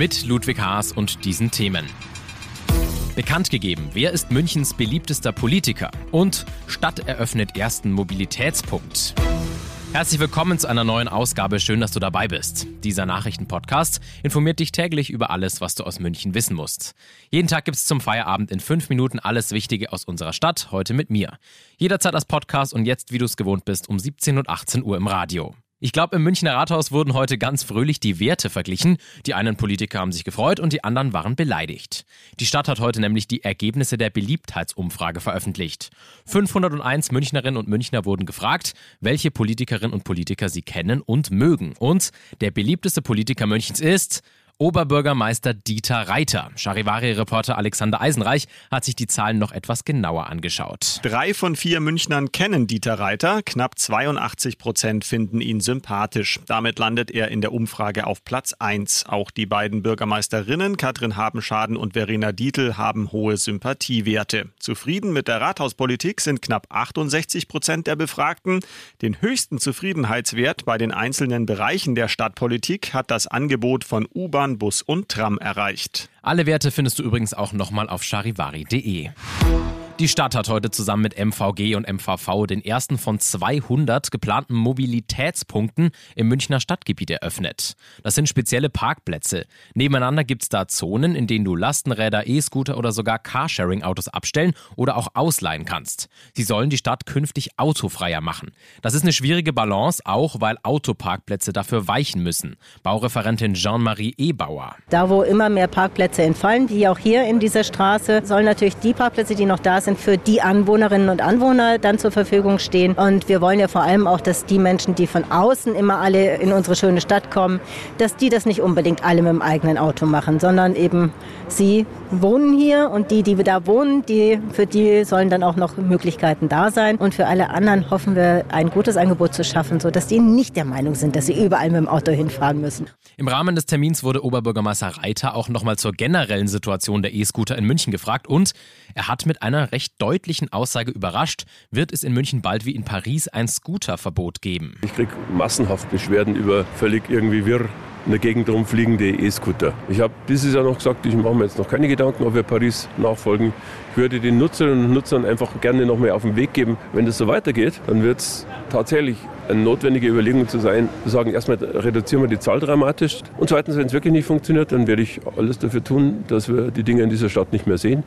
Mit Ludwig Haas und diesen Themen. Bekannt gegeben, wer ist Münchens beliebtester Politiker? Und Stadt eröffnet ersten Mobilitätspunkt. Herzlich willkommen zu einer neuen Ausgabe. Schön, dass du dabei bist. Dieser Nachrichtenpodcast informiert dich täglich über alles, was du aus München wissen musst. Jeden Tag gibt es zum Feierabend in fünf Minuten alles Wichtige aus unserer Stadt, heute mit mir. Jederzeit als Podcast und jetzt, wie du es gewohnt bist, um 17 und 18 Uhr im Radio. Ich glaube, im Münchner Rathaus wurden heute ganz fröhlich die Werte verglichen. Die einen Politiker haben sich gefreut und die anderen waren beleidigt. Die Stadt hat heute nämlich die Ergebnisse der Beliebtheitsumfrage veröffentlicht. 501 Münchnerinnen und Münchner wurden gefragt, welche Politikerinnen und Politiker sie kennen und mögen. Und der beliebteste Politiker Münchens ist Oberbürgermeister Dieter Reiter. Charivari-Reporter Alexander Eisenreich hat sich die Zahlen noch etwas genauer angeschaut. Drei von vier Münchnern kennen Dieter Reiter. Knapp 82 Prozent finden ihn sympathisch. Damit landet er in der Umfrage auf Platz 1. Auch die beiden Bürgermeisterinnen Katrin Habenschaden und Verena Dietl haben hohe Sympathiewerte. Zufrieden mit der Rathauspolitik sind knapp 68 Prozent der Befragten. Den höchsten Zufriedenheitswert bei den einzelnen Bereichen der Stadtpolitik hat das Angebot von U-Bahn Bahn, Bus und Tram erreicht. Alle Werte findest du übrigens auch nochmal auf charivari.de. Die Stadt hat heute zusammen mit MVG und MVV den ersten von 200 geplanten Mobilitätspunkten im Münchner Stadtgebiet eröffnet. Das sind spezielle Parkplätze. Nebeneinander gibt es da Zonen, in denen du Lastenräder, E-Scooter oder sogar Carsharing-Autos abstellen oder auch ausleihen kannst. Sie sollen die Stadt künftig autofreier machen. Das ist eine schwierige Balance, auch weil Autoparkplätze dafür weichen müssen. Baureferentin Jean-Marie Ebauer. Da, wo immer mehr Parkplätze entfallen, wie auch hier in dieser Straße, sollen natürlich die Parkplätze, die noch da sind, sind für die Anwohnerinnen und Anwohner dann zur Verfügung stehen. Und wir wollen ja vor allem auch, dass die Menschen, die von außen immer alle in unsere schöne Stadt kommen, dass die das nicht unbedingt alle mit dem eigenen Auto machen, sondern eben sie wohnen hier und die, die da wohnen, die, für die sollen dann auch noch Möglichkeiten da sein. Und für alle anderen hoffen wir, ein gutes Angebot zu schaffen, sodass die nicht der Meinung sind, dass sie überall mit dem Auto hinfahren müssen. Im Rahmen des Termins wurde Oberbürgermeister Reiter auch nochmal zur generellen Situation der E-Scooter in München gefragt und er hat mit einer recht deutlichen Aussage überrascht, wird es in München bald wie in Paris ein Scooterverbot geben. Ich kriege massenhaft Beschwerden über völlig irgendwie wirr in der Gegend rumfliegende E-Scooter. Ich habe dieses Jahr noch gesagt, ich mache mir jetzt noch keine Gedanken, ob wir Paris nachfolgen. Ich würde den Nutzerinnen und Nutzern einfach gerne noch mehr auf den Weg geben. Wenn das so weitergeht, dann wird es tatsächlich eine notwendige Überlegung zu sein, zu sagen, erstmal reduzieren wir die Zahl dramatisch und zweitens, wenn es wirklich nicht funktioniert, dann werde ich alles dafür tun, dass wir die Dinge in dieser Stadt nicht mehr sehen.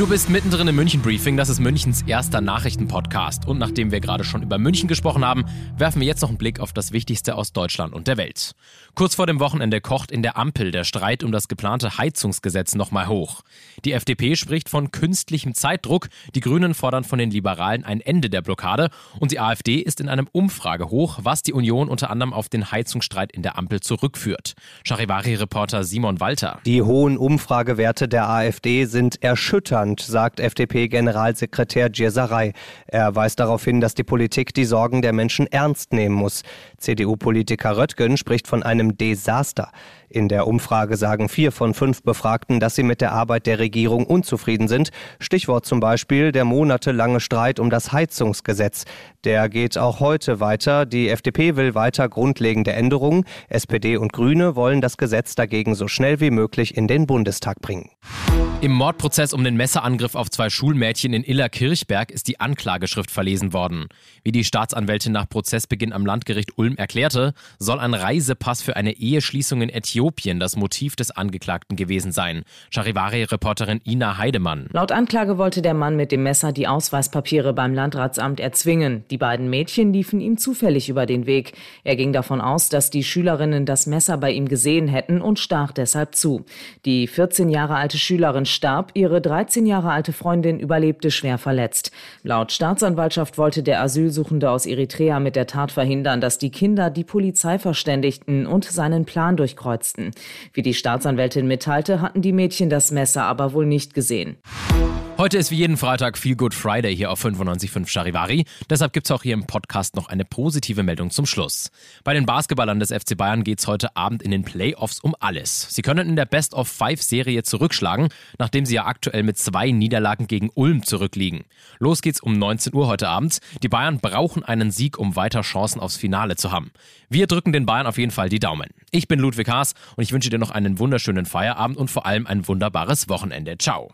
Du bist mittendrin im München Briefing, das ist Münchens erster Nachrichtenpodcast. Und nachdem wir gerade schon über München gesprochen haben, werfen wir jetzt noch einen Blick auf das Wichtigste aus Deutschland und der Welt. Kurz vor dem Wochenende kocht in der Ampel der Streit um das geplante Heizungsgesetz nochmal hoch. Die FDP spricht von künstlichem Zeitdruck, die Grünen fordern von den Liberalen ein Ende der Blockade und die AfD ist in einem Umfragehoch, was die Union unter anderem auf den Heizungsstreit in der Ampel zurückführt. Charivari-Reporter Simon Walter. Die hohen Umfragewerte der AfD sind erschütternd Deutschland, sagt FDP-Generalsekretär Djesaray. Er weist darauf hin, dass die Politik die Sorgen der Menschen ernst nehmen muss. CDU-Politiker Röttgen spricht von einem Desaster. In der Umfrage sagen vier von fünf Befragten, dass sie mit der Arbeit der Regierung unzufrieden sind. Stichwort zum Beispiel der monatelange Streit um das Heizungsgesetz. Der geht auch heute weiter. Die FDP will weiter grundlegende Änderungen. SPD und Grüne wollen das Gesetz dagegen so schnell wie möglich in den Bundestag bringen. Im Mordprozess um den Messerangriff auf zwei Schulmädchen in Illerkirchberg ist die Anklageschrift verlesen worden. Wie die Staatsanwältin nach Prozessbeginn am Landgericht Ulm erklärte, soll ein Reisepass für eine Eheschließung in Äthiopien das Motiv des Angeklagten gewesen sein. Charivari-Reporterin Ina Heidemann. Laut Anklage wollte der Mann mit dem Messer die Ausweispapiere beim Landratsamt erzwingen. Die beiden Mädchen liefen ihm zufällig über den Weg. Er ging davon aus, dass die Schülerinnen das Messer bei ihm gesehen hätten und stach deshalb zu. Die 14 Jahre alte Schülerin starb, ihre 13 Jahre alte Freundin überlebte schwer verletzt. Laut Staatsanwaltschaft wollte der Asylsuchende aus Eritrea mit der Tat verhindern, dass die Kinder die Polizei verständigten und seinen Plan durchkreuzten. Wie die Staatsanwältin mitteilte, hatten die Mädchen das Messer aber wohl nicht gesehen. Heute ist wie jeden Freitag Feel Good Friday hier auf 95.5 Charivari. Deshalb gibt es auch hier im Podcast noch eine positive Meldung zum Schluss. Bei den Basketballern des FC Bayern geht es heute Abend in den Playoffs um alles. Sie können in der Best of Five Serie zurückschlagen, nachdem sie ja aktuell mit zwei Niederlagen gegen Ulm zurückliegen. Los geht's um 19 Uhr heute Abend. Die Bayern brauchen einen Sieg, um weiter Chancen aufs Finale zu haben. Wir drücken den Bayern auf jeden Fall die Daumen. Ich bin Ludwig Haas und ich wünsche dir noch einen wunderschönen Feierabend und vor allem ein wunderbares Wochenende. Ciao.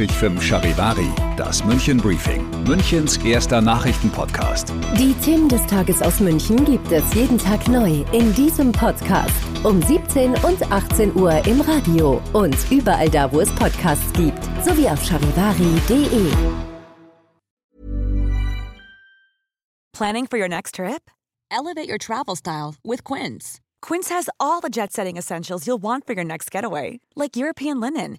95.5 Charivari, das München Briefing, Münchens erster Nachrichtenpodcast. Die Themen des Tages aus München gibt es jeden Tag neu in diesem Podcast. Um 17 und 18 Uhr im Radio und überall da, wo es Podcasts gibt, sowie auf charivari.de. Planning for your next trip? Elevate your travel style with Quince. Quince has all the jet setting essentials you'll want for your next getaway, like European linen